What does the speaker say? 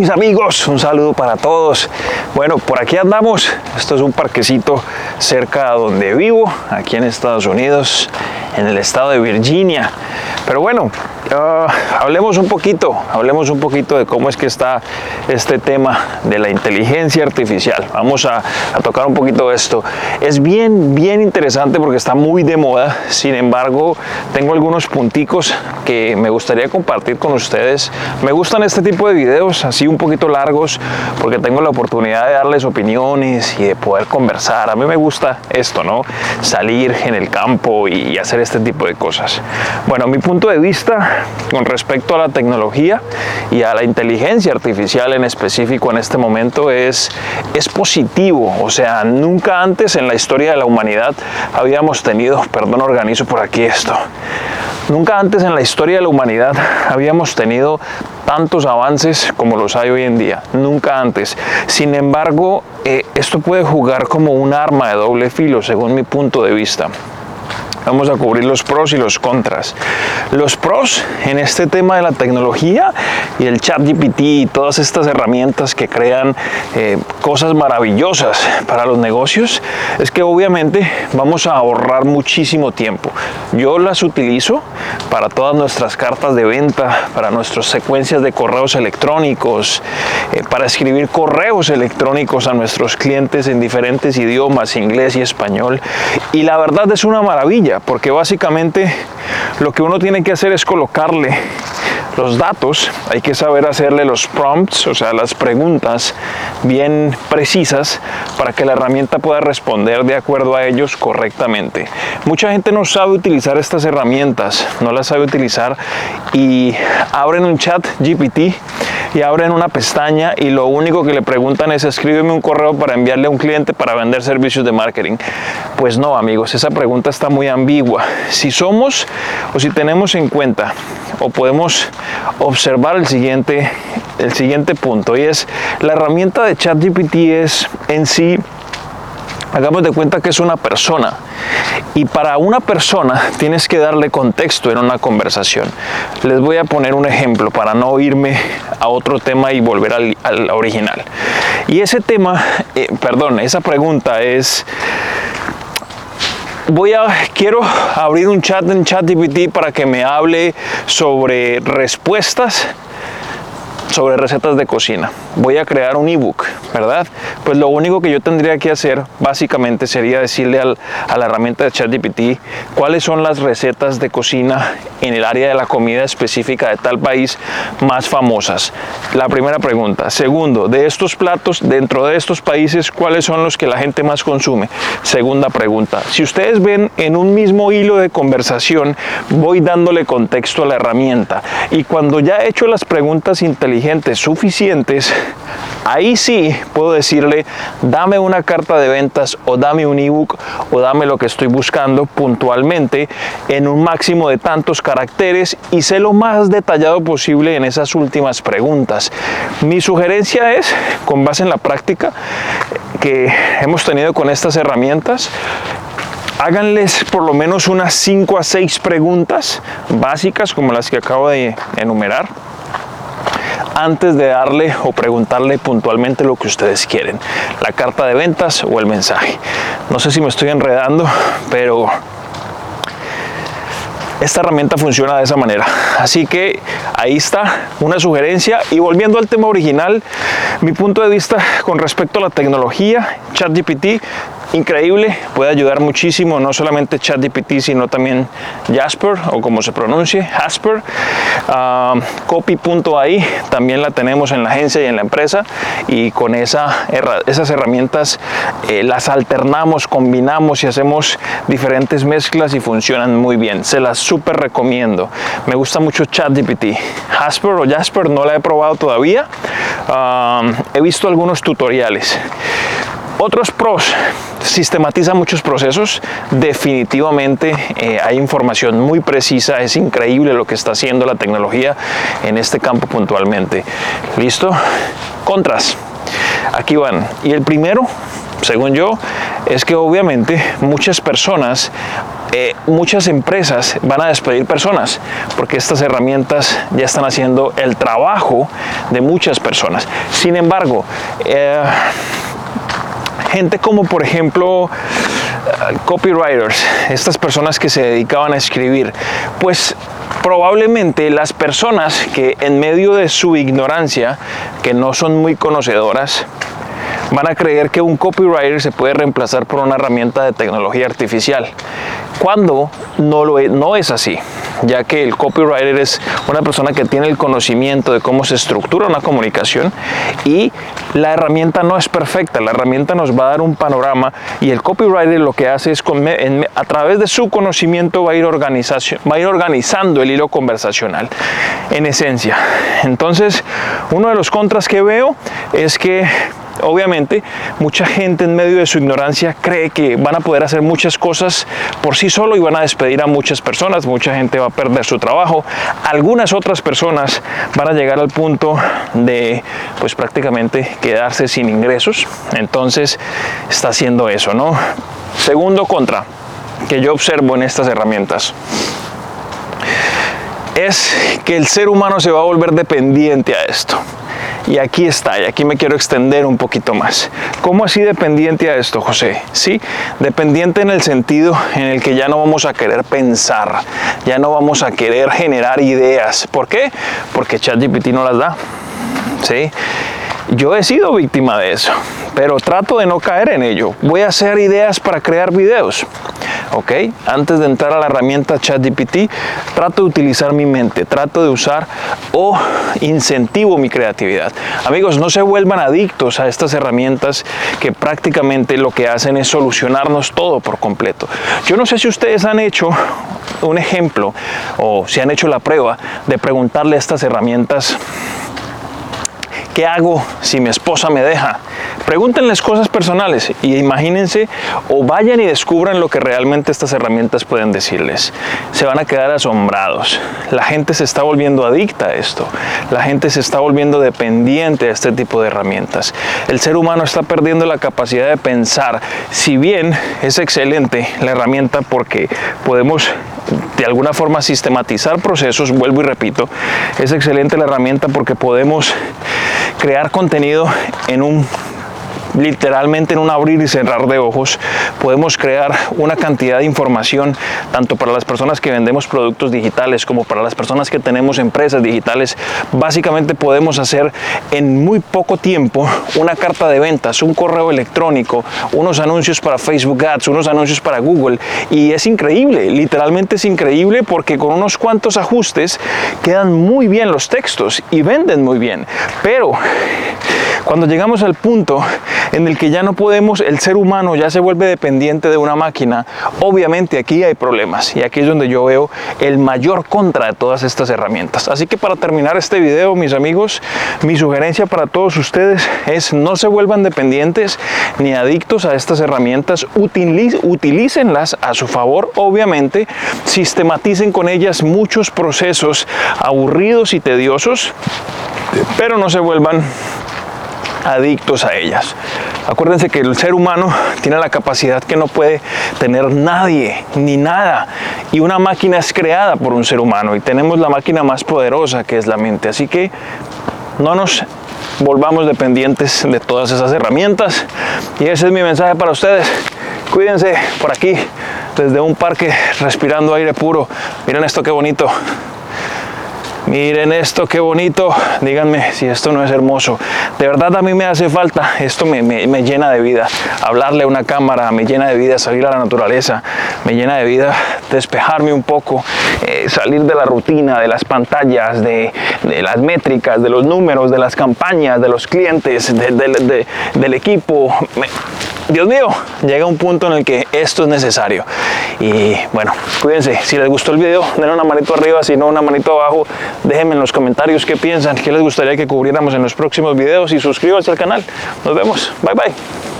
mis amigos? Un saludo para todos. Bueno, por aquí andamos. Esto es un parquecito cerca de donde vivo, aquí en Estados Unidos, en el estado de Virginia. Pero bueno, ah, hablemos un poquito, hablemos un poquito de cómo es que está este tema de la inteligencia artificial. Vamos a, tocar un poquito esto. Es bien, bien interesante porque está muy de moda. Sin embargo, tengo algunos punticos que me gustaría compartir con ustedes. Me gustan este tipo de videos así un poquito largos porque tengo la oportunidad de darles opiniones y de poder conversar. A mí me gusta esto, ¿no? Salir en el campo y hacer este tipo de cosas. Bueno, mi punto de vista con respecto a la tecnología y a la inteligencia artificial en específico en este momento es, es positivo. O sea, nunca antes en la historia de la humanidad habíamos tenido, perdón, organizo por aquí esto. Nunca antes en la historia de la humanidad habíamos tenido tantos avances como los hay hoy en día, nunca antes. Sin embargo, eh, esto puede jugar como un arma de doble filo, según mi punto de vista. Vamos a cubrir los pros y los contras. Los pros en este tema de la tecnología y el chat GPT y todas estas herramientas que crean eh, cosas maravillosas para los negocios es que obviamente vamos a ahorrar muchísimo tiempo. Yo las utilizo para todas nuestras cartas de venta, para nuestras secuencias de correos electrónicos, eh, para escribir correos electrónicos a nuestros clientes en diferentes idiomas, inglés y español. Y la verdad es una maravilla porque básicamente lo que uno tiene que hacer es colocarle los datos, hay que saber hacerle los prompts, o sea, las preguntas bien precisas para que la herramienta pueda responder de acuerdo a ellos correctamente. Mucha gente no sabe utilizar estas herramientas, no las sabe utilizar y abren un chat GPT y abren una pestaña y lo único que le preguntan es escríbeme un correo para enviarle a un cliente para vender servicios de marketing. Pues no, amigos, esa pregunta está muy ambigua. Si somos o si tenemos en cuenta o podemos observar el siguiente, el siguiente punto y es la herramienta de ChatGPT es en sí Hagamos de cuenta que es una persona y para una persona tienes que darle contexto en una conversación. Les voy a poner un ejemplo para no irme a otro tema y volver al, original. Y ese tema, eh, perdón, esa pregunta es voy a quiero abrir un chat en ChatGPT para que me hable sobre respuestas sobre recetas de cocina. Voy a crear un ebook, ¿verdad? Pues lo único que yo tendría que hacer básicamente sería decirle a la herramienta de ChatGPT cuáles son las recetas de cocina en el área de la comida específica de tal país más famosas. La primera pregunta. Segundo, de estos platos dentro de estos países, ¿cuáles son los que la gente más consume? Segunda pregunta. Si ustedes ven en un mismo hilo de conversación, voy dándole contexto a la herramienta y cuando ya he hecho las preguntas inteligentes suficientes, ahí sí puedo decirle, dame una carta de ventas o dame un ebook o dame lo que estoy buscando puntualmente en un máximo de tantos caracteres y sé lo más detallado posible en esas últimas preguntas. Mi sugerencia es, con base en la práctica que hemos tenido con estas herramientas, háganles por lo menos unas 5 a 6 preguntas básicas como las que acabo de enumerar antes de darle o preguntarle puntualmente lo que ustedes quieren, la carta de ventas o el mensaje. No sé si me estoy enredando, pero esta herramienta funciona de esa manera. Así que ahí está una sugerencia. Y volviendo al tema original, mi punto de vista con respecto a la tecnología, ChatGPT increíble, puede ayudar muchísimo, no solamente ChatGPT, sino también Jasper, o como se pronuncie, Jasper. Uh, Copy.ai también la tenemos en la agencia y en la empresa, y con esa, esas herramientas eh, las alternamos, combinamos y hacemos diferentes mezclas y funcionan muy bien. Se las súper recomiendo. Me gusta mucho ChatGPT. Jasper o Jasper no la he probado todavía. he visto algunos tutoriales. Otros pros, sistematiza muchos procesos, definitivamente eh, hay información muy precisa, es increíble lo que está haciendo la tecnología en este campo puntualmente. ¿Listo? Contras, aquí van. Y el primero, según yo, es que obviamente muchas personas eh, muchas empresas van a despedir personas porque estas herramientas ya están haciendo el trabajo de muchas personas. Sin embargo, eh, gente como por ejemplo copywriters, estas personas que se dedicaban a escribir, pues probablemente las personas que en medio de su ignorancia, que no son muy conocedoras, van a creer que un copywriter se puede reemplazar por una herramienta de tecnología artificial, cuando no, lo es, no es así ya que el copywriter es una persona que tiene el conocimiento de cómo se estructura una comunicación y la herramienta no es perfecta, la herramienta nos va a dar un panorama y el copywriter lo que hace es a través de su conocimiento va a ir, va a ir organizando el hilo conversacional en esencia. Entonces, uno de los contras que veo es que obviamente mucha gente en medio de su ignorancia cree que van a poder hacer muchas cosas por sí solo y van a despedir a muchas personas, mucha gente va a perder su trabajo, algunas otras personas van a llegar al punto de pues prácticamente quedarse sin ingresos, entonces está haciendo eso, ¿no? Segundo contra que yo observo en estas herramientas es que el ser humano se va a volver dependiente a esto. Y aquí está, y aquí me quiero extender un poquito más. ¿Cómo así dependiente a esto, José? Sí, dependiente en el sentido en el que ya no vamos a querer pensar, ya no vamos a querer generar ideas. ¿Por qué? Porque ChatGPT no las da. ¿Sí? Yo he sido víctima de eso, pero trato de no caer en ello. Voy a hacer ideas para crear videos. ¿Ok? Antes de entrar a la herramienta ChatGPT, trato de utilizar mi mente, trato de usar o incentivo mi creatividad. Amigos, no se vuelvan adictos a estas herramientas que prácticamente lo que hacen es solucionarnos todo por completo. Yo no sé si ustedes han hecho un ejemplo o si han hecho la prueba de preguntarle a estas herramientas ¿Qué hago si mi esposa me deja? Pregúntenles cosas personales y imagínense o vayan y descubran lo que realmente estas herramientas pueden decirles. Se van a quedar asombrados. La gente se está volviendo adicta a esto. La gente se está volviendo dependiente de este tipo de herramientas. El ser humano está perdiendo la capacidad de pensar. Si bien es excelente la herramienta porque podemos de alguna forma sistematizar procesos, vuelvo y repito, es excelente la herramienta porque podemos crear contenido en un literalmente en un abrir y cerrar de ojos podemos crear una cantidad de información tanto para las personas que vendemos productos digitales como para las personas que tenemos empresas digitales. Básicamente podemos hacer en muy poco tiempo una carta de ventas, un correo electrónico, unos anuncios para Facebook Ads, unos anuncios para Google y es increíble, literalmente es increíble porque con unos cuantos ajustes quedan muy bien los textos y venden muy bien. Pero cuando llegamos al punto en el que ya no podemos, el ser humano ya se vuelve dependiente de una máquina, obviamente aquí hay problemas y aquí es donde yo veo el mayor contra de todas estas herramientas. Así que para terminar este video, mis amigos, mi sugerencia para todos ustedes es no se vuelvan dependientes ni adictos a estas herramientas, utilícenlas a su favor, obviamente, sistematicen con ellas muchos procesos aburridos y tediosos, pero no se vuelvan adictos a ellas. Acuérdense que el ser humano tiene la capacidad que no puede tener nadie ni nada y una máquina es creada por un ser humano y tenemos la máquina más poderosa que es la mente. Así que no nos volvamos dependientes de todas esas herramientas y ese es mi mensaje para ustedes. Cuídense por aquí desde un parque respirando aire puro. Miren esto qué bonito. Miren esto, qué bonito. Díganme si esto no es hermoso. De verdad a mí me hace falta. Esto me, llena de vida. Hablarle a una cámara me llena de vida. Salir a la naturaleza me llena de vida. Despejarme un poco. Eh, salir de la rutina, de las pantallas, de, las métricas, de los números, de las campañas, de los clientes, del equipo. Dios mío, llega un punto en el que esto es necesario. Y bueno, cuídense. Si les gustó el video, denle una manito arriba, si no, una manito abajo. Déjenme en los comentarios qué piensan, qué les gustaría que cubriéramos en los próximos videos y suscríbanse al canal. Nos vemos. Bye bye.